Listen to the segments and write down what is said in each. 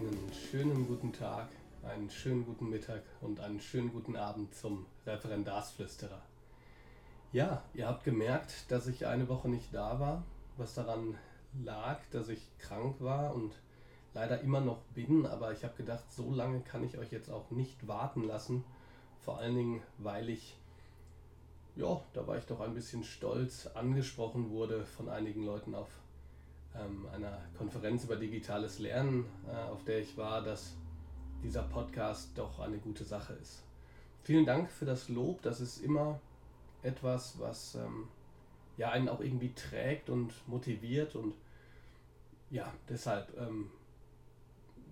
Einen schönen guten Tag, einen schönen guten Mittag und einen schönen guten Abend zum Referendarsflüsterer. Ja, ihr habt gemerkt, dass ich eine Woche nicht da war, was daran lag, dass ich krank war und leider immer noch bin, aber ich habe gedacht, so lange kann ich euch jetzt auch nicht warten lassen. Vor allen Dingen, weil ich, ja, da war ich doch ein bisschen stolz, angesprochen wurde von einigen Leuten auf ähm, einer Konferenz über digitales Lernen, äh, auf der ich war, dass dieser Podcast doch eine gute Sache ist. Vielen Dank für das Lob. Das ist immer etwas, was ähm, ja einen auch irgendwie trägt und motiviert und ja, deshalb ähm,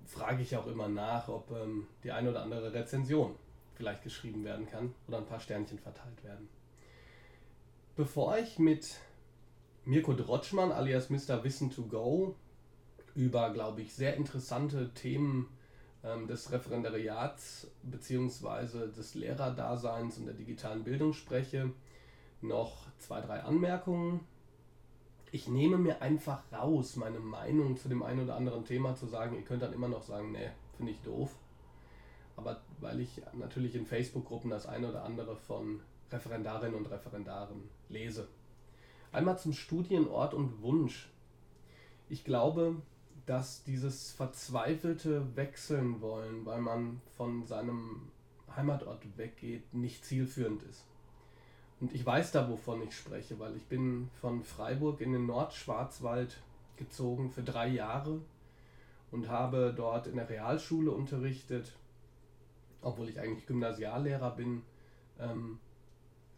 frage ich auch immer nach, ob ähm, die eine oder andere Rezension vielleicht geschrieben werden kann oder ein paar Sternchen verteilt werden. Bevor ich mit Mirko Drotschmann alias Mr. Wissen to Go über, glaube ich, sehr interessante Themen ähm, des Referendariats bzw. des Lehrerdaseins und der digitalen Bildung spreche, noch zwei, drei Anmerkungen. Ich nehme mir einfach raus, meine Meinung zu dem einen oder anderen Thema zu sagen. Ihr könnt dann immer noch sagen, nee, finde ich doof. Aber weil ich natürlich in Facebook-Gruppen das eine oder andere von Referendarinnen und Referendaren lese. Einmal zum Studienort und Wunsch. Ich glaube, dass dieses verzweifelte Wechseln wollen, weil man von seinem Heimatort weggeht, nicht zielführend ist. Und ich weiß da, wovon ich spreche, weil ich bin von Freiburg in den Nordschwarzwald gezogen für drei Jahre und habe dort in der Realschule unterrichtet, obwohl ich eigentlich Gymnasiallehrer bin. Ähm,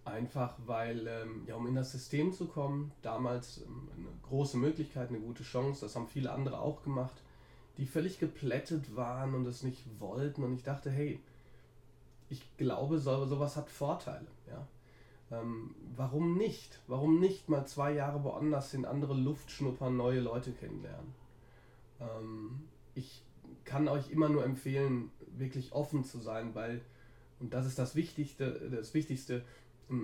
Einfach weil, ähm, ja, um in das System zu kommen, damals ähm, eine große Möglichkeit, eine gute Chance, das haben viele andere auch gemacht, die völlig geplättet waren und es nicht wollten. Und ich dachte, hey, ich glaube, so, sowas hat Vorteile. Ja? Ähm, warum nicht? Warum nicht mal zwei Jahre woanders in andere Luft schnuppern, neue Leute kennenlernen? Ähm, ich kann euch immer nur empfehlen, wirklich offen zu sein, weil, und das ist das Wichtigste, das Wichtigste,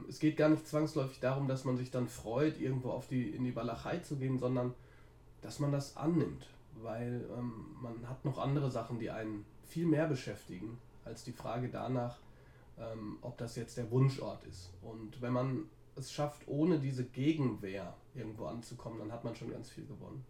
es geht gar nicht zwangsläufig darum, dass man sich dann freut, irgendwo auf die, in die Walachei zu gehen, sondern dass man das annimmt, weil ähm, man hat noch andere Sachen, die einen viel mehr beschäftigen, als die Frage danach, ähm, ob das jetzt der Wunschort ist. Und wenn man es schafft, ohne diese Gegenwehr irgendwo anzukommen, dann hat man schon ganz viel gewonnen.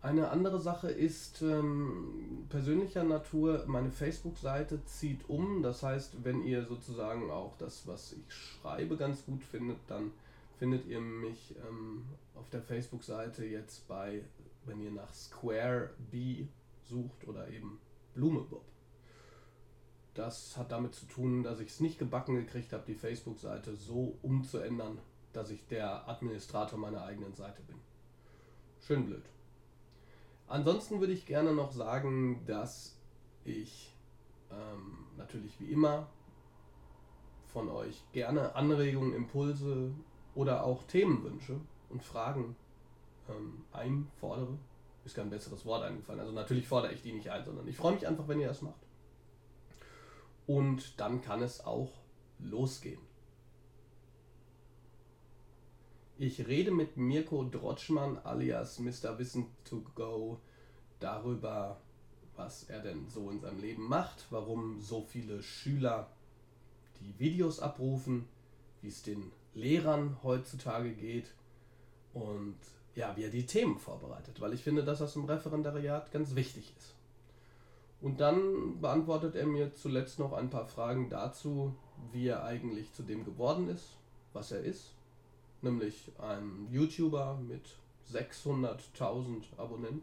Eine andere Sache ist ähm, persönlicher Natur, meine Facebook-Seite zieht um. Das heißt, wenn ihr sozusagen auch das, was ich schreibe, ganz gut findet, dann findet ihr mich ähm, auf der Facebook-Seite jetzt bei, wenn ihr nach Square B sucht oder eben Blumebob. Das hat damit zu tun, dass ich es nicht gebacken gekriegt habe, die Facebook-Seite so umzuändern, dass ich der Administrator meiner eigenen Seite bin. Schön blöd. Ansonsten würde ich gerne noch sagen, dass ich ähm, natürlich wie immer von euch gerne Anregungen, Impulse oder auch Themenwünsche und Fragen ähm, einfordere. Ist kein besseres Wort eingefallen. Also natürlich fordere ich die nicht ein, sondern ich freue mich einfach, wenn ihr das macht. Und dann kann es auch losgehen. Ich rede mit Mirko Drotschmann alias Mr. Wissen to Go darüber, was er denn so in seinem Leben macht, warum so viele Schüler die Videos abrufen, wie es den Lehrern heutzutage geht und ja, wie er die Themen vorbereitet, weil ich finde, dass das im Referendariat ganz wichtig ist. Und dann beantwortet er mir zuletzt noch ein paar Fragen dazu, wie er eigentlich zu dem geworden ist, was er ist nämlich ein YouTuber mit 600.000 Abonnenten.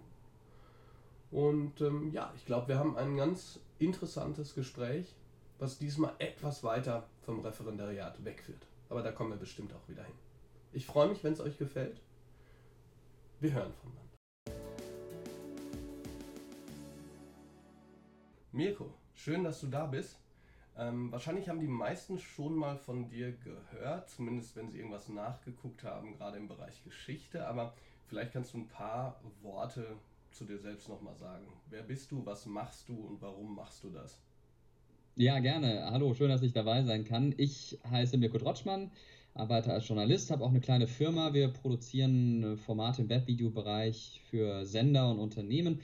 Und ähm, ja, ich glaube, wir haben ein ganz interessantes Gespräch, was diesmal etwas weiter vom Referendariat wegführt. Aber da kommen wir bestimmt auch wieder hin. Ich freue mich, wenn es euch gefällt. Wir hören voneinander. Mirko, schön, dass du da bist. Ähm, wahrscheinlich haben die meisten schon mal von dir gehört, zumindest wenn sie irgendwas nachgeguckt haben, gerade im Bereich Geschichte. Aber vielleicht kannst du ein paar Worte zu dir selbst nochmal sagen. Wer bist du, was machst du und warum machst du das? Ja, gerne. Hallo, schön, dass ich dabei sein kann. Ich heiße Mirko Drotschmann, arbeite als Journalist, habe auch eine kleine Firma. Wir produzieren Formate im Webvideobereich für Sender und Unternehmen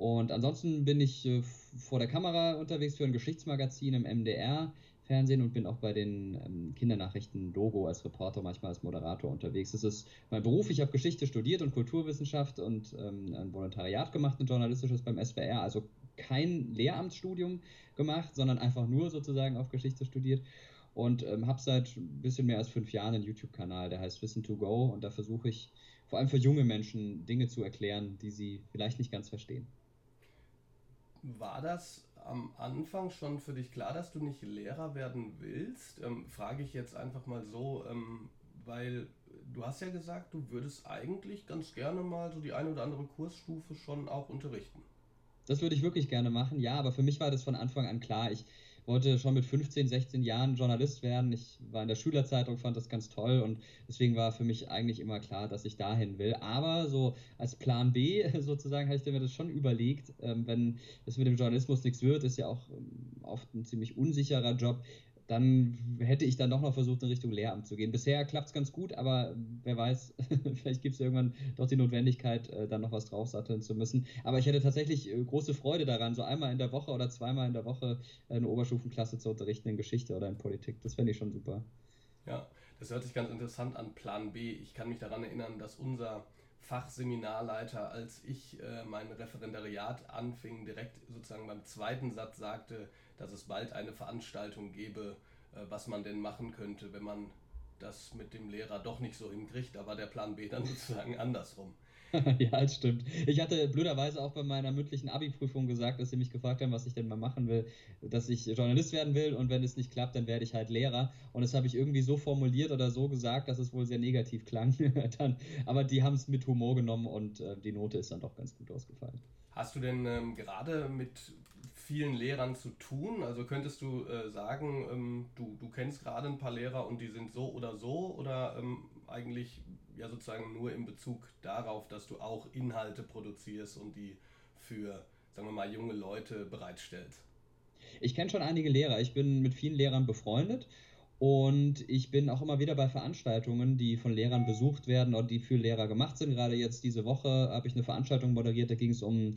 Und ansonsten bin ich äh, vor der Kamera unterwegs für ein Geschichtsmagazin im MDR. Fernsehen und bin auch bei den ähm, Kindernachrichten Logo als Reporter, manchmal als Moderator unterwegs. Das ist mein Beruf. Ich habe Geschichte studiert und Kulturwissenschaft und ähm, ein Volontariat gemacht, ein journalistisches beim SWR, also kein Lehramtsstudium gemacht, sondern einfach nur sozusagen auf Geschichte studiert und ähm, habe seit ein bisschen mehr als fünf Jahren einen YouTube-Kanal, der heißt Wissen to Go und da versuche ich vor allem für junge Menschen Dinge zu erklären, die sie vielleicht nicht ganz verstehen. War das am Anfang schon für dich klar, dass du nicht Lehrer werden willst? Ähm, frage ich jetzt einfach mal so, ähm, weil du hast ja gesagt, du würdest eigentlich ganz gerne mal so die eine oder andere Kursstufe schon auch unterrichten. Das würde ich wirklich gerne machen, ja, aber für mich war das von Anfang an klar. Ich wollte schon mit 15, 16 Jahren Journalist werden. Ich war in der Schülerzeitung, fand das ganz toll und deswegen war für mich eigentlich immer klar, dass ich dahin will. Aber so als Plan B sozusagen habe ich mir das schon überlegt, ähm, wenn es mit dem Journalismus nichts wird, ist ja auch ähm, oft ein ziemlich unsicherer Job dann hätte ich dann doch noch versucht, in Richtung Lehramt zu gehen. Bisher klappt es ganz gut, aber wer weiß, vielleicht gibt es irgendwann doch die Notwendigkeit, äh, dann noch was draufsatteln zu müssen. Aber ich hätte tatsächlich äh, große Freude daran, so einmal in der Woche oder zweimal in der Woche eine Oberstufenklasse zu unterrichten in Geschichte oder in Politik. Das fände ich schon super. Ja, das hört sich ganz interessant an, Plan B. Ich kann mich daran erinnern, dass unser Fachseminarleiter, als ich äh, mein Referendariat anfing, direkt sozusagen beim zweiten Satz sagte, dass es bald eine Veranstaltung gäbe, äh, was man denn machen könnte, wenn man das mit dem Lehrer doch nicht so hinkriegt. Da war der Plan B dann sozusagen andersrum. ja, das stimmt. Ich hatte blöderweise auch bei meiner mündlichen Abi-Prüfung gesagt, dass sie mich gefragt haben, was ich denn mal machen will, dass ich Journalist werden will und wenn es nicht klappt, dann werde ich halt Lehrer. Und das habe ich irgendwie so formuliert oder so gesagt, dass es wohl sehr negativ klang. dann, aber die haben es mit Humor genommen und äh, die Note ist dann doch ganz gut ausgefallen. Hast du denn ähm, gerade mit vielen Lehrern zu tun? Also könntest du äh, sagen, ähm, du, du kennst gerade ein paar Lehrer und die sind so oder so oder ähm, eigentlich ja sozusagen nur in Bezug darauf, dass du auch Inhalte produzierst und die für, sagen wir mal, junge Leute bereitstellst? Ich kenne schon einige Lehrer. Ich bin mit vielen Lehrern befreundet und ich bin auch immer wieder bei Veranstaltungen, die von Lehrern besucht werden und die für Lehrer gemacht sind. Gerade jetzt diese Woche habe ich eine Veranstaltung moderiert, da ging es um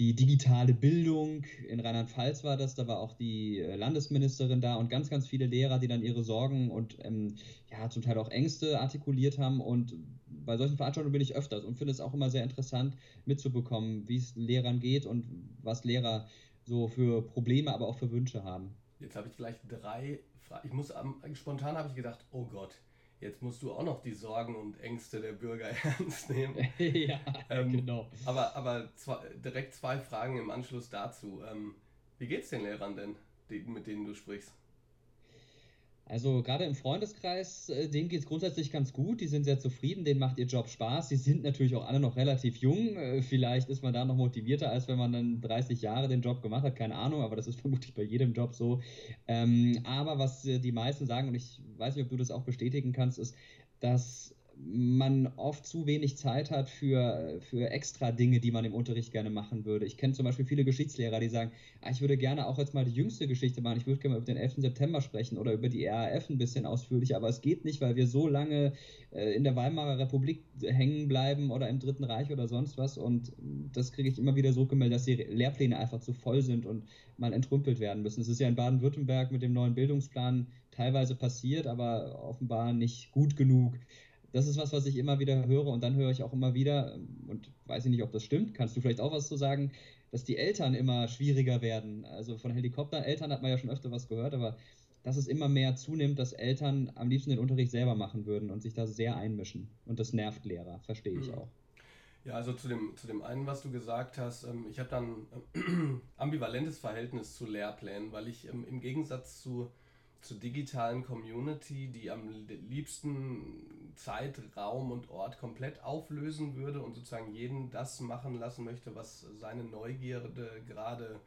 die digitale Bildung. In Rheinland-Pfalz war das, da war auch die äh, Landesministerin da und ganz, ganz viele Lehrer, die dann ihre Sorgen und ähm, ja, zum Teil auch Ängste artikuliert haben. Und bei solchen Veranstaltungen bin ich öfters und finde es auch immer sehr interessant mitzubekommen, wie es Lehrern geht und was Lehrer so für Probleme, aber auch für Wünsche haben. Jetzt habe ich gleich drei Fragen. Ich muss spontan habe ich gedacht, oh Gott, Jetzt musst du auch noch die Sorgen und Ängste der Bürger ernst nehmen. ja, ähm, genau. Aber, aber zwei, direkt zwei Fragen im Anschluss dazu. Ähm, wie geht's den Lehrern denn, die, mit denen du sprichst? Also gerade im Freundeskreis, äh, denen geht es grundsätzlich ganz gut, die sind sehr zufrieden, denen macht ihr Job Spaß. Sie sind natürlich auch alle noch relativ jung. Äh, vielleicht ist man da noch motivierter, als wenn man dann 30 Jahre den Job gemacht hat, keine Ahnung, aber das ist vermutlich bei jedem Job so. Ähm, aber was äh, die meisten sagen, und ich weiß nicht, ob du das auch bestätigen kannst, ist, dass man oft zu wenig Zeit hat für, für extra Dinge, die man im Unterricht gerne machen würde. Ich kenne zum Beispiel viele Geschichtslehrer, die sagen, ah, ich würde gerne auch jetzt mal die jüngste Geschichte machen, ich würde gerne mal über den 11. September sprechen oder über die RAF ein bisschen ausführlich, aber es geht nicht, weil wir so lange äh, in der Weimarer Republik hängen bleiben oder im Dritten Reich oder sonst was und das kriege ich immer wieder so gemeldet, dass die Lehrpläne einfach zu voll sind und mal entrümpelt werden müssen. Es ist ja in Baden-Württemberg mit dem neuen Bildungsplan teilweise passiert, aber offenbar nicht gut genug das ist was, was ich immer wieder höre und dann höre ich auch immer wieder, und weiß ich nicht, ob das stimmt, kannst du vielleicht auch was zu sagen, dass die Eltern immer schwieriger werden. Also von Helikoptereltern hat man ja schon öfter was gehört, aber dass es immer mehr zunimmt, dass Eltern am liebsten den Unterricht selber machen würden und sich da sehr einmischen. Und das nervt Lehrer, verstehe ich mhm. auch. Ja, also zu dem, zu dem einen, was du gesagt hast, ähm, ich habe dann ein ambivalentes Verhältnis zu Lehrplänen, weil ich ähm, im Gegensatz zu zur digitalen Community, die am liebsten Zeit, Raum und Ort komplett auflösen würde und sozusagen jeden das machen lassen möchte, was seine Neugierde gerade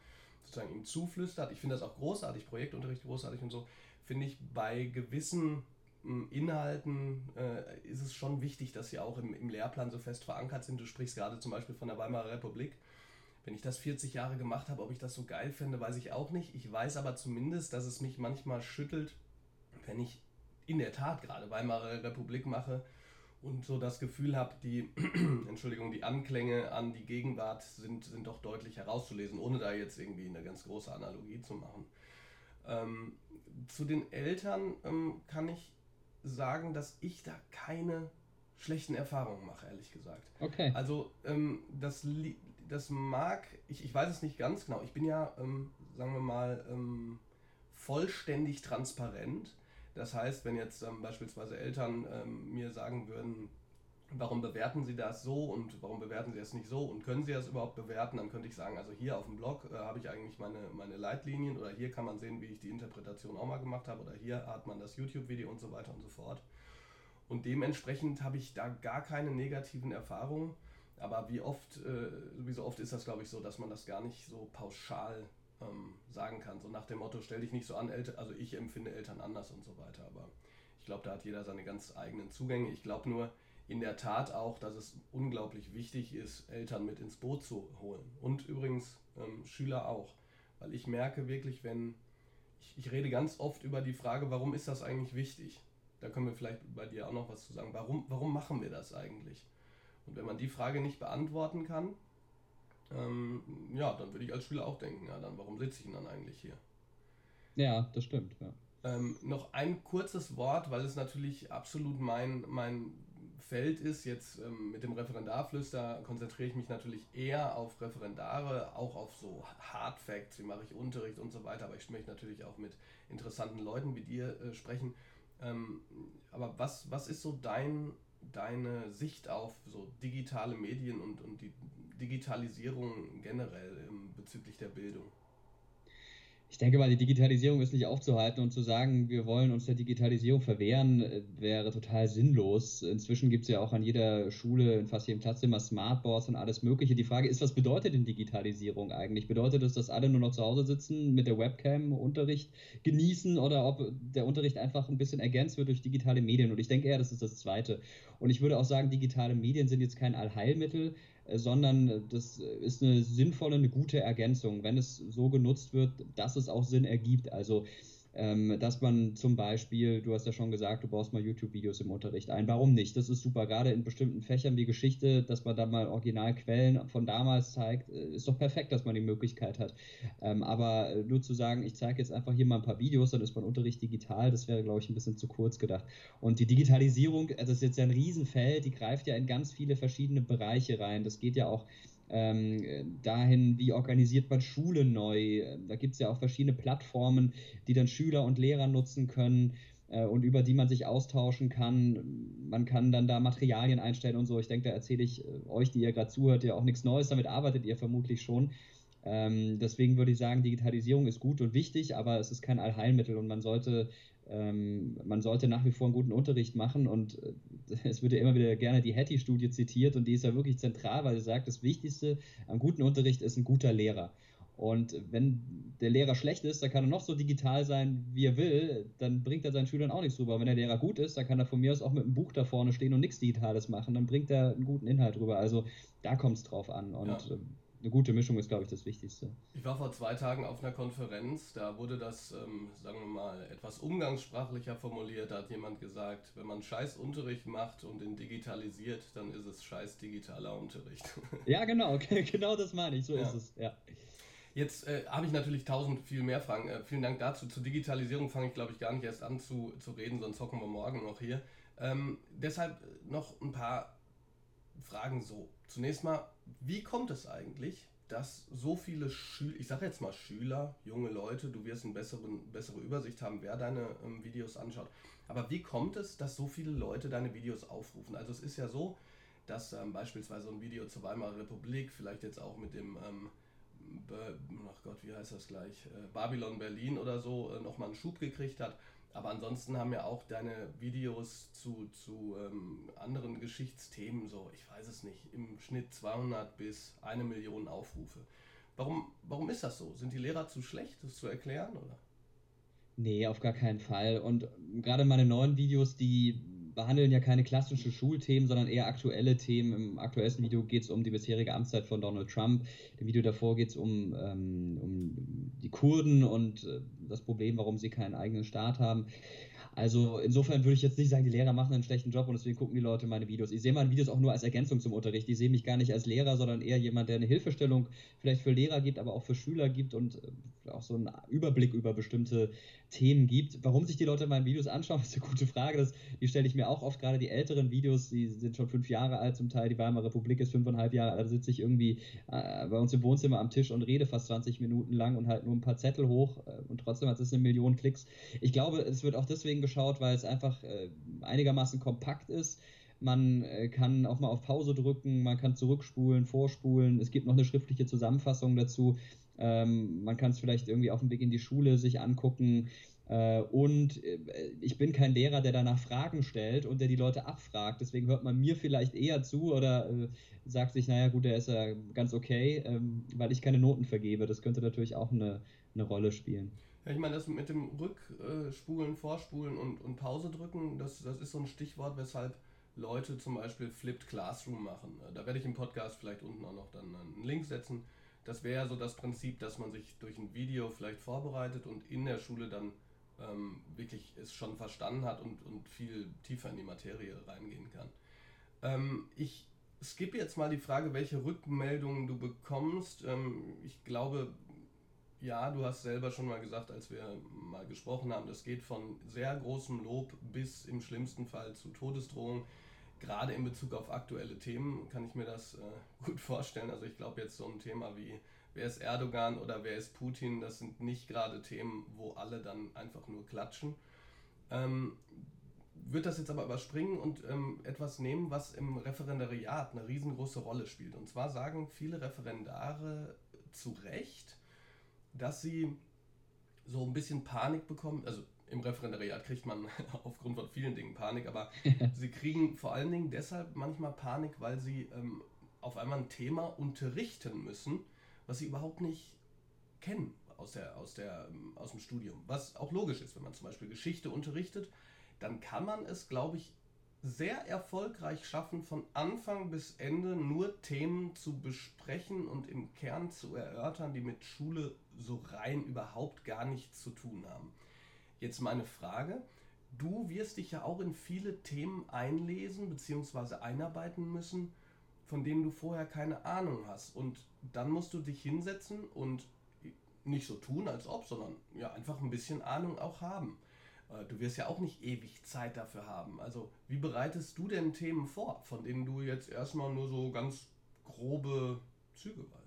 sozusagen ihm zuflüstert. Ich finde das auch großartig, Projektunterricht großartig und so. Finde ich bei gewissen hm, Inhalten äh, ist es schon wichtig, dass sie auch im, im Lehrplan so fest verankert sind. Du sprichst gerade zum Beispiel von der Weimarer Republik wenn ich das 40 Jahre gemacht habe, ob ich das so geil finde, weiß ich auch nicht. Ich weiß aber zumindest, dass es mich manchmal schüttelt, wenn ich in der Tat gerade Weimarer Republik mache und so das Gefühl habe, die, Entschuldigung, die Anklänge an die Gegenwart sind, sind doch deutlich herauszulesen, ohne da jetzt irgendwie eine ganz große Analogie zu machen. Ähm, zu den Eltern ähm, kann ich sagen, dass ich da keine schlechten Erfahrungen mache, ehrlich gesagt. Okay. Also ähm, das, das mag, ich, ich weiß es nicht ganz genau, ich bin ja, ähm, sagen wir mal, ähm, vollständig transparent das heißt, wenn jetzt ähm, beispielsweise Eltern ähm, mir sagen würden, warum bewerten Sie das so und warum bewerten Sie es nicht so und können Sie das überhaupt bewerten, dann könnte ich sagen, also hier auf dem Blog äh, habe ich eigentlich meine, meine Leitlinien oder hier kann man sehen, wie ich die Interpretation auch mal gemacht habe oder hier hat man das YouTube-Video und so weiter und so fort. Und dementsprechend habe ich da gar keine negativen Erfahrungen. Aber wie oft, äh, wie so oft ist das, glaube ich, so, dass man das gar nicht so pauschal ähm, sagen kann. So nach dem Motto, stell dich nicht so an, Eltern, also ich empfinde Eltern anders und so weiter. Aber ich glaube, da hat jeder seine ganz eigenen Zugänge. Ich glaube nur in der Tat auch, dass es unglaublich wichtig ist, Eltern mit ins Boot zu holen. Und übrigens ähm, Schüler auch. Weil ich merke wirklich, wenn ich, ich rede ganz oft über die Frage, warum ist das eigentlich wichtig? Da können wir vielleicht bei dir auch noch was zu sagen. Warum, warum machen wir das eigentlich? Und wenn man die Frage nicht beantworten kann, ähm, ja, dann würde ich als Schüler auch denken, ja, dann warum sitze ich denn dann eigentlich hier? Ja, das stimmt, ja. Ähm, noch ein kurzes Wort, weil es natürlich absolut mein, mein Feld ist. Jetzt ähm, mit dem Referendarflüster konzentriere ich mich natürlich eher auf Referendare, auch auf so Hard Facts, wie mache ich Unterricht und so weiter. Aber ich möchte natürlich auch mit interessanten Leuten wie dir äh, sprechen. Ähm, aber was, was ist so dein, deine Sicht auf so digitale Medien und, und die Digitalisierung generell bezüglich der Bildung? Ich denke mal, die Digitalisierung ist nicht aufzuhalten und zu sagen, wir wollen uns der Digitalisierung verwehren, äh, wäre total sinnlos. Inzwischen gibt es ja auch an jeder Schule, in fast jedem Platzzimmer Smartboards und alles Mögliche. Die Frage ist, was bedeutet denn Digitalisierung eigentlich? Bedeutet es, dass alle nur noch zu Hause sitzen, mit der Webcam Unterricht genießen oder ob der Unterricht einfach ein bisschen ergänzt wird durch digitale Medien? Und ich denke eher, das ist das Zweite. Und ich würde auch sagen, digitale Medien sind jetzt kein Allheilmittel. Äh, sondern äh, das ist eine sinnvolle, eine gute Ergänzung, wenn es so genutzt wird, dass es auch Sinn ergibt. Also ähm, dass man zum Beispiel, du hast ja schon gesagt, du baust mal YouTube-Videos im Unterricht ein. Warum nicht? Das ist super, gerade in bestimmten Fächern wie Geschichte, dass man da mal Originalquellen von damals zeigt, äh, ist doch perfekt, dass man die Möglichkeit hat. Ähm, aber nur zu sagen, ich zeige jetzt einfach hier mal ein paar Videos, dann ist mein Unterricht digital, das wäre, glaube ich, ein bisschen zu kurz gedacht. Und die Digitalisierung, das ist jetzt ja ein Riesenfeld, die greift ja in ganz viele verschiedene Bereiche rein. Das geht ja auch ähm, dahin, wie organisiert man Schule neu. Da gibt es ja auch verschiedene Plattformen, die dann Schüler und Lehrer nutzen können äh, und über die man sich austauschen kann. Man kann dann da Materialien einstellen und so. Ich denke, da erzähle ich äh, euch, die ihr gerade zuhört, ja auch nichts Neues. Damit arbeitet ihr vermutlich schon. Ähm, deswegen würde ich sagen, Digitalisierung ist gut und wichtig, aber es ist kein Allheilmittel und man sollte ähm, man sollte nach wie vor einen guten Unterricht machen und äh, es wird ja immer wieder gerne die Hattie-Studie zitiert und die ist ja wirklich zentral, weil sie sagt, das Wichtigste am guten Unterricht ist ein guter Lehrer. Und wenn der Lehrer schlecht ist, dann kann er noch so digital sein, wie er will, dann bringt er seinen Schülern auch nichts rüber. Wenn der Lehrer gut ist, dann kann er von mir aus auch mit einem Buch da vorne stehen und nichts Digitales machen, dann bringt er einen guten Inhalt rüber. Also da kommt es drauf an. Und ja. Eine gute Mischung ist, glaube ich, das Wichtigste. Ich war vor zwei Tagen auf einer Konferenz, da wurde das, ähm, sagen wir mal, etwas umgangssprachlicher formuliert. Da hat jemand gesagt, wenn man scheiß Unterricht macht und den digitalisiert, dann ist es scheiß digitaler Unterricht. Ja, genau, genau das meine ich, so ja. ist es, ja. Jetzt äh, habe ich natürlich tausend viel mehr Fragen. Äh, vielen Dank dazu. Zur Digitalisierung fange ich, glaube ich, gar nicht erst an zu, zu reden, sonst hocken wir morgen noch hier. Ähm, deshalb noch ein paar Fragen so. Zunächst mal, wie kommt es eigentlich, dass so viele Schüler, ich sage jetzt mal Schüler, junge Leute, du wirst eine bessere, Übersicht haben, wer deine ähm, Videos anschaut, aber wie kommt es, dass so viele Leute deine Videos aufrufen? Also es ist ja so, dass ähm, beispielsweise ein Video zur Weimarer Republik, vielleicht jetzt auch mit dem, ähm, ach Gott, wie heißt das gleich, äh, Babylon Berlin oder so, äh, nochmal einen Schub gekriegt hat. Aber ansonsten haben ja auch deine Videos zu, zu ähm, anderen Geschichtsthemen so, ich weiß es nicht, im Schnitt 200 bis eine Million Aufrufe. Warum, warum ist das so? Sind die Lehrer zu schlecht, das zu erklären, oder? Nee, auf gar keinen Fall. Und gerade meine neuen Videos, die behandeln ja keine klassischen Schulthemen, sondern eher aktuelle Themen. Im aktuellsten Video geht es um die bisherige Amtszeit von Donald Trump. Im Video davor geht es um, ähm, um die Kurden und äh, das Problem, warum sie keinen eigenen Staat haben. Also insofern würde ich jetzt nicht sagen, die Lehrer machen einen schlechten Job und deswegen gucken die Leute meine Videos. Ich sehe meine Videos auch nur als Ergänzung zum Unterricht. Ich sehe mich gar nicht als Lehrer, sondern eher jemand, der eine Hilfestellung vielleicht für Lehrer gibt, aber auch für Schüler gibt und äh, auch so einen Überblick über bestimmte Themen gibt. Warum sich die Leute meine Videos anschauen, ist eine gute Frage. Das, die stelle ich mir auch oft, gerade die älteren Videos, die sind schon fünf Jahre alt zum Teil. Die Weimarer Republik ist fünfeinhalb Jahre alt. Da sitze ich irgendwie äh, bei uns im Wohnzimmer am Tisch und rede fast 20 Minuten lang und halt nur ein paar Zettel hoch äh, und trotzdem hat es eine Million Klicks. Ich glaube, es wird auch deswegen geschaut, weil es einfach äh, einigermaßen kompakt ist. Man äh, kann auch mal auf Pause drücken, man kann zurückspulen, vorspulen. Es gibt noch eine schriftliche Zusammenfassung dazu. Ähm, man kann es vielleicht irgendwie auf dem Weg in die Schule sich angucken. Äh, und äh, ich bin kein Lehrer, der danach Fragen stellt und der die Leute abfragt. Deswegen hört man mir vielleicht eher zu oder äh, sagt sich, naja gut, der ist ja ganz okay, ähm, weil ich keine Noten vergebe. Das könnte natürlich auch eine, eine Rolle spielen. Ja, ich meine, das mit dem Rückspulen, Vorspulen und, und Pause drücken, das, das ist so ein Stichwort, weshalb Leute zum Beispiel Flipped Classroom machen. Da werde ich im Podcast vielleicht unten auch noch dann einen Link setzen. Das wäre ja so das Prinzip, dass man sich durch ein Video vielleicht vorbereitet und in der Schule dann ähm, wirklich es schon verstanden hat und, und viel tiefer in die Materie reingehen kann. Ähm, ich skippe jetzt mal die Frage, welche Rückmeldungen du bekommst. Ähm, ich glaube, ja, du hast selber schon mal gesagt, als wir mal gesprochen haben, das geht von sehr großem Lob bis im schlimmsten Fall zu Todesdrohungen. Gerade in Bezug auf aktuelle Themen kann ich mir das äh, gut vorstellen. Also ich glaube jetzt so ein Thema wie wer ist Erdogan oder wer ist Putin, das sind nicht gerade Themen, wo alle dann einfach nur klatschen. Ähm, wird das jetzt aber überspringen und ähm, etwas nehmen, was im Referendariat eine riesengroße Rolle spielt. Und zwar sagen viele Referendare zu Recht, dass sie so ein bisschen Panik bekommen. Also im Referendariat kriegt man aufgrund von vielen Dingen Panik, aber sie kriegen vor allen Dingen deshalb manchmal Panik, weil sie ähm, auf einmal ein Thema unterrichten müssen, was sie überhaupt nicht kennen aus, der, aus, der, ähm, aus dem Studium. Was auch logisch ist, wenn man zum Beispiel Geschichte unterrichtet, dann kann man es, glaube ich, sehr erfolgreich schaffen, von Anfang bis Ende nur Themen zu besprechen und im Kern zu erörtern, die mit Schule so rein überhaupt gar nichts zu tun haben. Jetzt meine Frage. Du wirst dich ja auch in viele Themen einlesen bzw. einarbeiten müssen, von denen du vorher keine Ahnung hast. Und dann musst du dich hinsetzen und nicht so tun, als ob, sondern ja einfach ein bisschen Ahnung auch haben. Äh, du wirst ja auch nicht ewig Zeit dafür haben. Also, wie bereitest du denn Themen vor, von denen du jetzt erstmal nur so ganz grobe Züge weißt?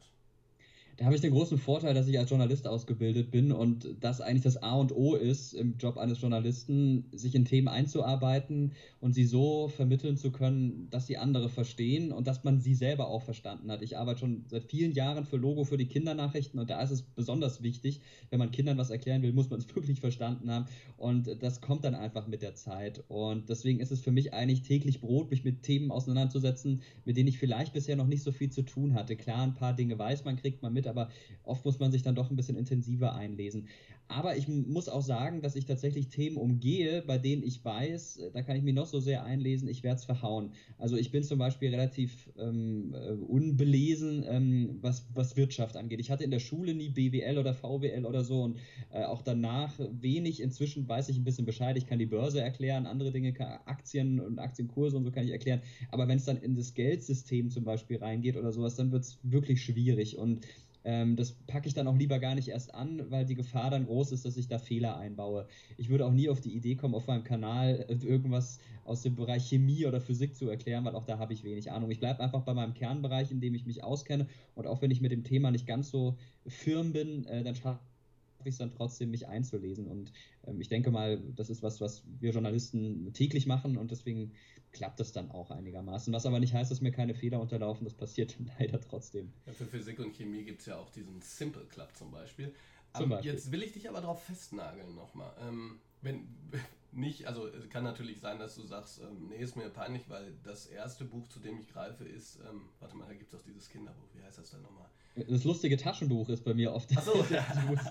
Da habe ich den großen Vorteil, dass ich als Journalist ausgebildet bin und das eigentlich das A und O ist im Job eines Journalisten, sich in Themen einzuarbeiten und sie so vermitteln zu können, dass sie andere verstehen und dass man sie selber auch verstanden hat. Ich arbeite schon seit vielen Jahren für Logo für die Kindernachrichten und da ist es besonders wichtig, wenn man Kindern was erklären will, muss man es wirklich verstanden haben und das kommt dann einfach mit der Zeit und deswegen ist es für mich eigentlich täglich Brot, mich mit Themen auseinanderzusetzen, mit denen ich vielleicht bisher noch nicht so viel zu tun hatte. Klar, ein paar Dinge weiß man, kriegt man mit, aber oft muss man sich dann doch ein bisschen intensiver einlesen. Aber ich muss auch sagen, dass ich tatsächlich Themen umgehe, bei denen ich weiß, äh, da kann ich mich noch so sehr einlesen, ich werde es verhauen. Also ich bin zum Beispiel relativ ähm, äh, unbelesen, ähm, was, was Wirtschaft angeht. Ich hatte in der Schule nie BWL oder VWL oder so und äh, auch danach wenig. Inzwischen weiß ich ein bisschen Bescheid. Ich kann die Börse erklären, andere Dinge, Aktien und Aktienkurse und so kann ich erklären. Aber wenn es dann in das Geldsystem zum Beispiel reingeht oder sowas, dann wird es wirklich schwierig. Und ähm, das packe ich dann auch lieber gar nicht erst an, weil die Gefahr dann groß ist, dass ich da Fehler einbaue. Ich würde auch nie auf die Idee kommen, auf meinem Kanal äh, irgendwas aus dem Bereich Chemie oder Physik zu erklären, weil auch da habe ich wenig Ahnung. Ich bleibe einfach bei meinem Kernbereich, in dem ich mich auskenne und auch wenn ich mit dem Thema nicht ganz so firm bin, äh, dann schaffe ich es dann trotzdem, mich einzulesen. Und ähm, ich denke mal, das ist was, was wir Journalisten täglich machen und deswegen klappt das dann auch einigermaßen. Was aber nicht heißt, dass mir keine Fehler unterlaufen, das passiert leider trotzdem. Ja, für Physik und Chemie gibt es ja auch diesen Simple Club zum Beispiel. Zum Beispiel. Jetzt will ich dich aber darauf festnageln nochmal. Ähm, wenn nicht, also es kann natürlich sein, dass du sagst, ähm, nee, ist mir peinlich, weil das erste Buch, zu dem ich greife, ist, ähm, warte mal, da gibt es auch dieses Kinderbuch, wie heißt das denn nochmal? Das lustige Taschenbuch ist bei mir oft. Achso, ja.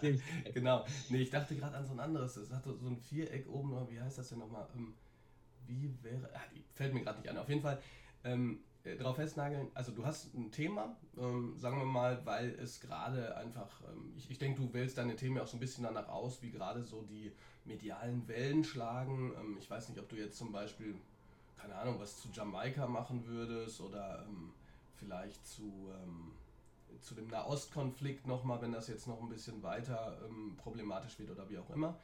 genau. Nee, ich dachte gerade an so ein anderes, das hatte so ein Viereck oben, wie heißt das denn nochmal? Ähm, wie wäre, ach, fällt mir gerade nicht an. Auf jeden Fall, ähm, äh, drauf festnageln. Also du hast ein Thema, ähm, sagen wir mal, weil es gerade einfach, ähm, ich, ich denke, du wählst deine Themen auch so ein bisschen danach aus, wie gerade so die medialen Wellen schlagen. Ähm, ich weiß nicht, ob du jetzt zum Beispiel, keine Ahnung, was zu Jamaika machen würdest oder ähm, vielleicht zu, zu dem Nahostkonflikt nochmal, wenn das jetzt noch ein bisschen weiter ähm, problematisch wird oder wie auch immer.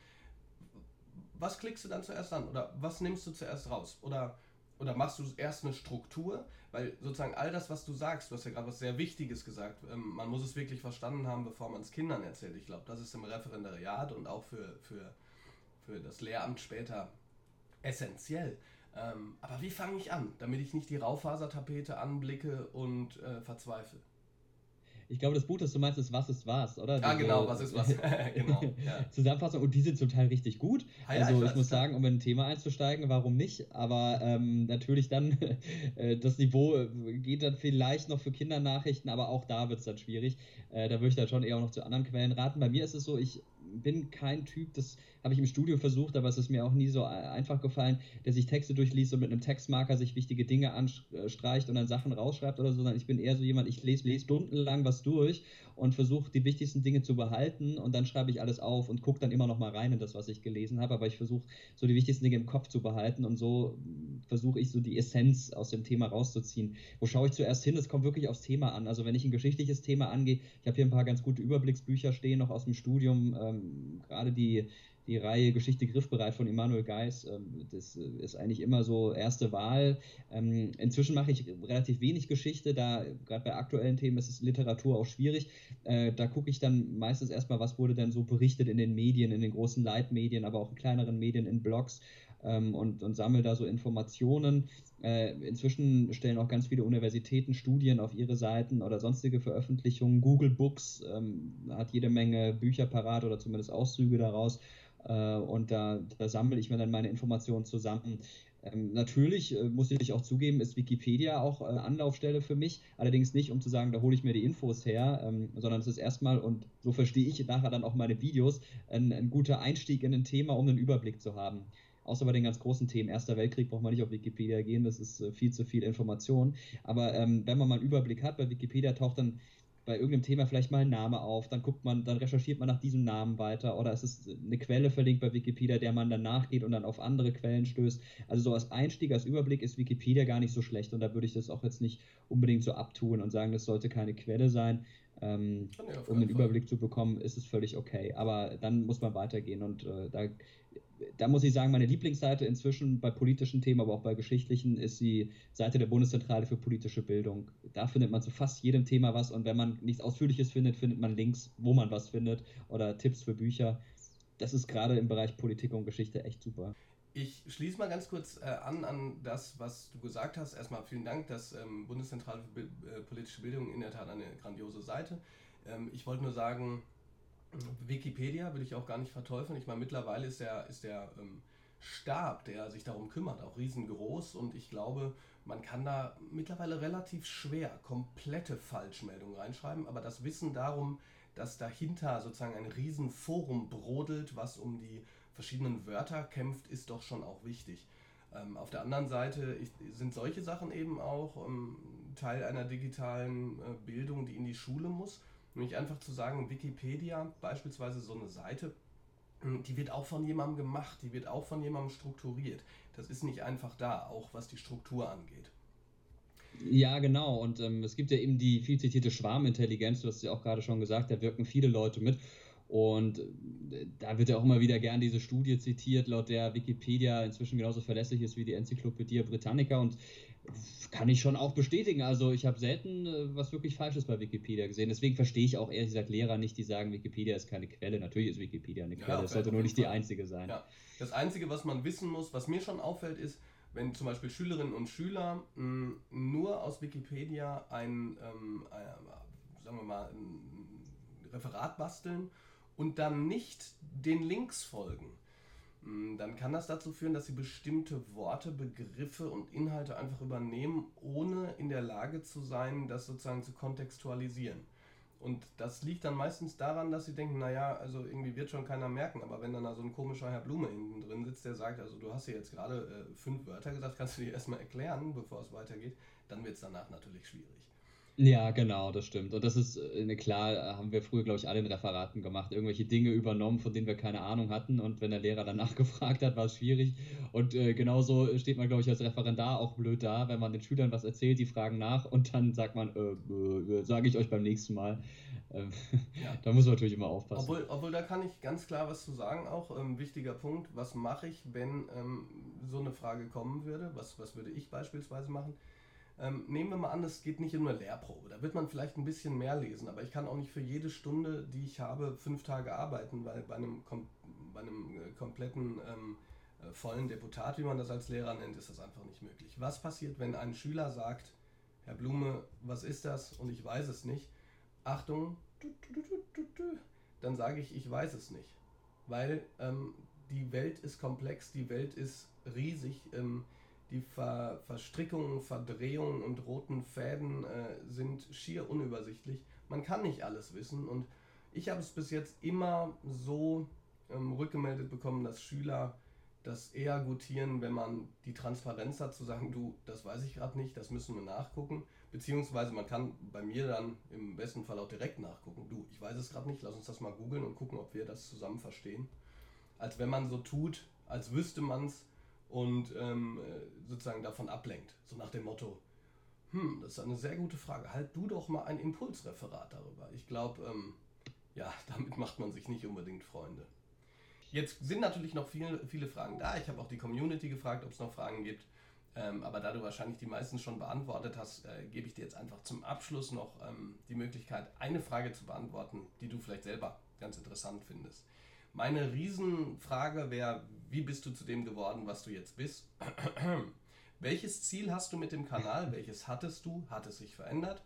Was klickst du dann zuerst an? Oder was nimmst du zuerst raus? Oder, oder machst du erst eine Struktur? Weil sozusagen all das, was du sagst, du hast ja gerade was sehr Wichtiges gesagt, ähm, man muss es wirklich verstanden haben, bevor man es Kindern erzählt. Ich glaube, das ist im Referendariat und auch für, für, für das Lehramt später essentiell. Ähm, aber wie fange ich an, damit ich nicht die Raufasertapete anblicke und äh, verzweifle? Ich glaube, das Buch, das du meinst, ist Was ist was, oder? Ja, Diese, genau, was ist was. genau, ja. Zusammenfassung und die sind zum Teil richtig gut. Ah, ja, also ich, ich muss sagen, um in ein Thema einzusteigen, warum nicht? Aber ähm, natürlich dann, äh, das Niveau äh, geht dann vielleicht noch für Kindernachrichten, aber auch da wird es dann schwierig. Äh, da würde ich dann schon eher auch noch zu anderen Quellen raten. Bei mir ist es so, ich bin kein Typ, das habe ich im Studio versucht, aber es ist mir auch nie so einfach gefallen, der sich Texte durchliest und mit einem Textmarker sich wichtige Dinge anstreicht und dann Sachen rausschreibt oder so, sondern ich bin eher so jemand, ich lese, lese stundenlang was durch und versuche die wichtigsten Dinge zu behalten und dann schreibe ich alles auf und gucke dann immer noch mal rein in das, was ich gelesen habe, aber ich versuche so die wichtigsten Dinge im Kopf zu behalten und so versuche ich so die Essenz aus dem Thema rauszuziehen. Wo schaue ich zuerst hin? Es kommt wirklich aufs Thema an. Also wenn ich ein geschichtliches Thema angehe, ich habe hier ein paar ganz gute Überblicksbücher stehen, noch aus dem Studium, ähm, gerade die die Reihe Geschichte griffbereit von Immanuel Geis. Ähm, das äh, ist eigentlich immer so erste Wahl. Ähm, inzwischen mache ich relativ wenig Geschichte, da gerade bei aktuellen Themen ist es Literatur auch schwierig. Äh, da gucke ich dann meistens erstmal, was wurde denn so berichtet in den Medien, in den großen Leitmedien, aber auch in kleineren Medien, in Blogs. Ähm, und, und sammle da so Informationen. Äh, inzwischen stellen auch ganz viele Universitäten Studien auf ihre Seiten oder sonstige Veröffentlichungen. Google Books ähm, hat jede Menge Bücher parat oder zumindest Auszüge daraus. Äh, und da, da sammle ich mir dann meine Informationen zusammen. Ähm, natürlich äh, muss ich auch zugeben, ist Wikipedia auch äh, Anlaufstelle für mich. Allerdings nicht, um zu sagen, da hole ich mir die Infos her, ähm, sondern es ist erstmal, und so verstehe ich nachher dann auch meine Videos, ein, ein guter Einstieg in ein Thema, um einen Überblick zu haben. Außer bei den ganz großen Themen. Erster Weltkrieg braucht man nicht auf Wikipedia gehen, das ist äh, viel zu viel Information. Aber ähm, wenn man mal einen Überblick hat, bei Wikipedia taucht dann bei irgendeinem Thema vielleicht mal ein Name auf, dann guckt man, dann recherchiert man nach diesem Namen weiter oder es ist eine Quelle verlinkt bei Wikipedia, der man dann nachgeht und dann auf andere Quellen stößt. Also so als Einstieg, als Überblick ist Wikipedia gar nicht so schlecht und da würde ich das auch jetzt nicht unbedingt so abtun und sagen, das sollte keine Quelle sein. Ähm, um einen Überblick zu bekommen, ist es völlig okay. Aber dann muss man weitergehen und äh, da da muss ich sagen, meine Lieblingsseite inzwischen bei politischen Themen, aber auch bei geschichtlichen, ist die Seite der Bundeszentrale für politische Bildung. Da findet man zu fast jedem Thema was und wenn man nichts Ausführliches findet, findet man Links, wo man was findet oder Tipps für Bücher. Das ist gerade im Bereich Politik und Geschichte echt super. Ich schließe mal ganz kurz äh, an an das, was du gesagt hast. Erstmal vielen Dank, dass ähm, Bundeszentrale für Bi äh, politische Bildung in der Tat eine grandiose Seite. Ähm, ich wollte nur sagen, Wikipedia will ich auch gar nicht verteufeln. Ich meine, mittlerweile ist der, ist der ähm, Stab, der sich darum kümmert, auch riesengroß und ich glaube, man kann da mittlerweile relativ schwer komplette Falschmeldungen reinschreiben, aber das Wissen darum, dass dahinter sozusagen ein Riesenforum brodelt, was um die verschiedenen Wörter kämpft, ist doch schon auch wichtig. Ähm, auf der anderen Seite ich, sind solche Sachen eben auch ähm, Teil einer digitalen äh, Bildung, die in die Schule muss Nämlich einfach zu sagen, Wikipedia, beispielsweise so eine Seite, hm, die wird auch von jemandem gemacht, die wird auch von jemandem strukturiert. Das ist nicht einfach da, auch was die Struktur angeht. Ja, genau. Und ähm, es gibt ja eben die viel zitierte Schwarmintelligenz, du hast ja auch gerade schon gesagt, da wirken viele Leute mit. Und äh, da wird ja auch immer wieder gern diese Studie zitiert, laut der Wikipedia inzwischen genauso verlässlich ist wie die Enzyklopädie Britannica. Und kann ich schon auch bestätigen. Also ich habe selten äh, was wirklich Falsches bei Wikipedia gesehen. Deswegen verstehe ich auch ehrlich gesagt Lehrer nicht, die sagen, Wikipedia ist keine Quelle. Natürlich ist Wikipedia eine Quelle. Es ja, sollte nur nicht die einzige sein. Ja. Das Einzige, was man wissen muss, was mir schon auffällt, ist, wenn zum Beispiel Schülerinnen und Schüler mh, mm, nur aus Wikipedia ein, ähm, äh, sagen wir mal, ein Referat basteln und dann nicht den Links folgen Mm, dann kann das dazu führen, dass sie bestimmte Worte, Begriffe und Inhalte einfach übernehmen, ohne in der Lage zu sein, das sozusagen zu kontextualisieren. Und das liegt dann meistens daran, dass sie denken, naja, also irgendwie wird schon keiner merken. Aber wenn dann da so ein komischer Herr Blume hinten drin sitzt, der sagt, also du hast hier jetzt gerade äh, fünf Wörter gesagt, kannst du dir erstmal erklären, bevor es weitergeht, dann wird es danach natürlich schwierig. Ja, genau, das stimmt. Und das ist, äh, klar, äh, haben wir früher, glaube ich, alle in Referaten gemacht, irgendwelche Dinge übernommen, von denen wir keine Ahnung hatten. Und wenn der Lehrer danach gefragt hat, war es schwierig. Und äh, genauso steht man, glaube ich, als Referendar auch blöd da, wenn man den Schülern was erzählt, die fragen nach und dann sagt man, äh, äh, sage ich euch beim nächsten Mal. Ähm, ja. da muss man natürlich immer aufpassen. Obwohl, obwohl, da kann ich ganz klar was zu sagen, auch ähm, wichtiger Punkt. Was mache ich, wenn ähm, so eine Frage kommen würde? Was, was würde ich beispielsweise machen? Ähm, nehmen wir mal an, es geht nicht um eine Lehrprobe. Da wird man vielleicht ein bisschen mehr lesen, aber ich kann auch nicht für jede Stunde, die ich habe, fünf Tage arbeiten, weil bei einem, kom bei einem äh, kompletten ähm, äh, vollen Deputat, wie man das als Lehrer nennt, ist das einfach nicht möglich. Was passiert, wenn ein Schüler sagt, Herr Blume, was ist das? Und ich weiß es nicht. Achtung, dann sage ich, ich weiß es nicht. Weil ähm, die Welt ist komplex, die Welt ist riesig. Ähm, die Ver Verstrickungen, Verdrehungen und roten Fäden äh, sind schier unübersichtlich. Man kann nicht alles wissen und ich habe es bis jetzt immer so ähm, rückgemeldet bekommen, dass Schüler das eher gutieren, wenn man die Transparenz hat, zu sagen, du, das weiß ich gerade nicht, das müssen wir nachgucken. Beziehungsweise man kann bei mir dann im besten Fall auch direkt nachgucken, du, ich weiß es gerade nicht, lass uns das mal googeln und gucken, ob wir das zusammen verstehen. Als wenn man so tut, als wüsste man es und ähm, äh, sozusagen davon ablenkt. So nach dem Motto, hm, das ist eine sehr gute Frage. Halt du doch mal ein Impulsreferat darüber. Ich glaube, ähm, ja, damit macht man sich nicht unbedingt Freunde. Jetzt sind natürlich noch viele, viele Fragen da. Ich habe auch die Community gefragt, ob es noch Fragen gibt. Ähm, aber da du wahrscheinlich die meisten schon beantwortet hast, äh, gebe ich dir jetzt einfach zum Abschluss noch ähm, die Möglichkeit, eine Frage zu beantworten, die du vielleicht selber ganz interessant findest. Meine Riesenfrage wäre, wie bist du zu dem geworden, was du jetzt bist? Welches Ziel hast du mit dem Kanal? Welches hattest du? Hat es sich verändert?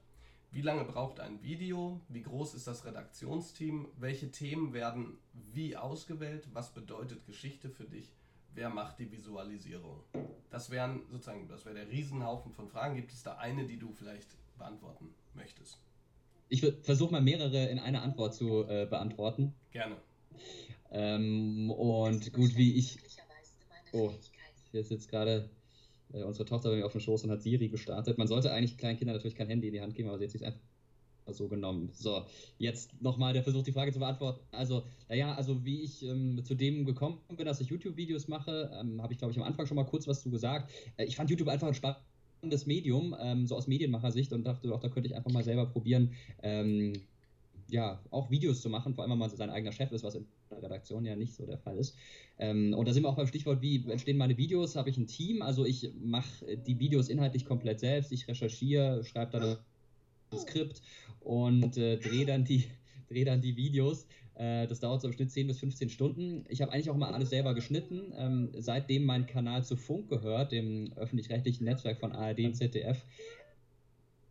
Wie lange braucht ein Video? Wie groß ist das Redaktionsteam? Welche Themen werden wie ausgewählt? Was bedeutet Geschichte für dich? Wer macht die Visualisierung? Das wären sozusagen, das wäre der Riesenhaufen von Fragen. Gibt es da eine, die du vielleicht beantworten möchtest? Ich versuche mal mehrere in einer Antwort zu äh, beantworten. Gerne. Ähm, und gut, wie ich. Oh, hier ist jetzt gerade äh, unsere Tochter bei mir auf dem Schoß und hat Siri gestartet. Man sollte eigentlich kleinen Kindern natürlich kein Handy in die Hand geben, aber sie hat sich einfach so genommen. So, jetzt nochmal der Versuch, die Frage zu beantworten. Also, naja, also wie ich ähm, zu dem gekommen bin, dass ich YouTube-Videos mache, ähm, habe ich, glaube ich, am Anfang schon mal kurz was zu gesagt. Äh, ich fand YouTube einfach ein spannendes Medium, ähm, so aus Medienmachersicht und dachte, doch, da könnte ich einfach mal selber probieren, ähm, ja, auch Videos zu machen, vor allem wenn man sein eigener Chef ist, was in Redaktion ja nicht so der Fall ist. Ähm, und da sind wir auch beim Stichwort, wie entstehen meine Videos? Habe ich ein Team? Also ich mache die Videos inhaltlich komplett selbst. Ich recherchiere, schreibe dann ein Skript und äh, drehe dann, die, dreh dann die Videos. Äh, das dauert so im Schnitt 10 bis 15 Stunden. Ich habe eigentlich auch mal alles selber geschnitten. Ähm, seitdem mein Kanal zu Funk gehört, dem öffentlich-rechtlichen Netzwerk von ARD und ZDF,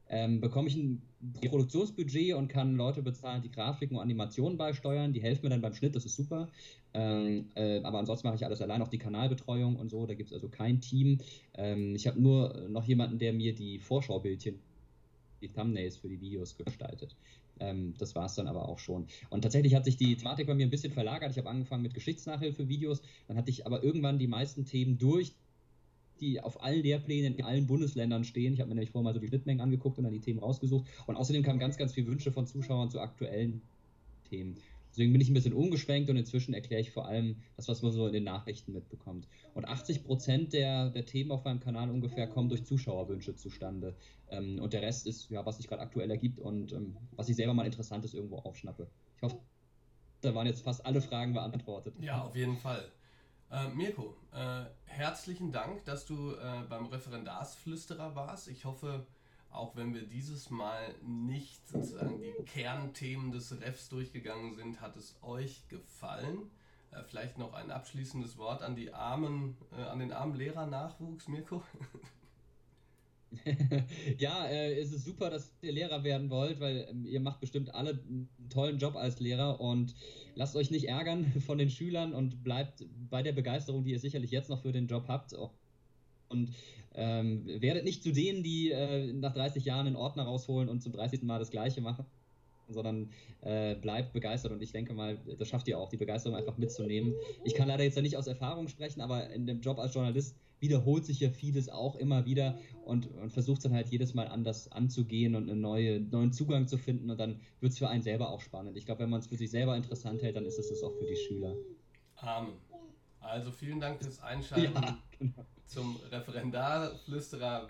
ähm, bekomme ich ein Produktionsbudget und kann Leute bezahlen, die Grafiken und Animationen beisteuern. Die helfen mir dann beim Schnitt, das ist super. Ähm, äh, aber ansonsten mache ich alles allein, auch die Kanalbetreuung und so. Da gibt es also kein Team. Ähm, ich habe nur noch jemanden, der mir die Vorschaubildchen, die Thumbnails für die Videos gestaltet. Ähm, das war es dann aber auch schon. Und tatsächlich hat sich die Thematik bei mir ein bisschen verlagert. Ich habe angefangen mit Geschichtsnachhilfe-Videos. Dann hatte ich aber irgendwann die meisten Themen durch, die auf allen Lehrplänen in allen Bundesländern stehen. Ich habe mir nämlich vorher mal so die Schnittmengen angeguckt und dann die Themen rausgesucht. Und außerdem kamen ganz, ganz viele Wünsche von Zuschauern zu aktuellen Themen. Deswegen bin ich ein bisschen umgeschwenkt und inzwischen erkläre ich vor allem das, was man so in den Nachrichten mitbekommt. Und 80 Prozent der, der Themen auf meinem Kanal ungefähr kommen durch Zuschauerwünsche zustande. Ähm, und der Rest ist, ja, was sich gerade aktuell ergibt und ähm, was ich selber mal Interessantes irgendwo aufschnappe. Ich hoffe, da waren jetzt fast alle Fragen beantwortet. Ja, auf jeden Fall. Äh, Mirko, äh, herzlichen Dank, dass du äh, beim Referendarsflüsterer warst. Ich hoffe, auch wenn wir dieses Mal nicht sozusagen die Kernthemen des Refs durchgegangen sind, hat es euch gefallen. Äh, vielleicht noch ein abschließendes Wort an die armen, äh, an den armen Lehrernachwuchs, Mirko. ja, äh, es ist super, dass ihr Lehrer werden wollt, weil ähm, ihr macht bestimmt alle einen tollen Job als Lehrer und lasst euch nicht ärgern von den Schülern und bleibt bei der Begeisterung, die ihr sicherlich jetzt noch für den Job habt. Und ähm, werdet nicht zu denen, die äh, nach 30 Jahren einen Ordner rausholen und zum 30. Mal das Gleiche machen. sondern äh, bleibt begeistert und ich denke mal, das schafft ihr auch, die Begeisterung einfach mitzunehmen. Ich kann leider jetzt ja nicht aus Erfahrung sprechen, aber in dem Job als Journalist wiederholt sich ja vieles auch immer wieder und, und versucht dann halt jedes Mal anders anzugehen und einen neue, neuen Zugang zu finden und dann wird es für einen selber auch spannend. Ich glaube, wenn man es für sich selber interessant hält, dann ist es das auch für die Schüler. Amen. Also vielen Dank fürs Einschalten ja, genau. zum Referendarflüsterer.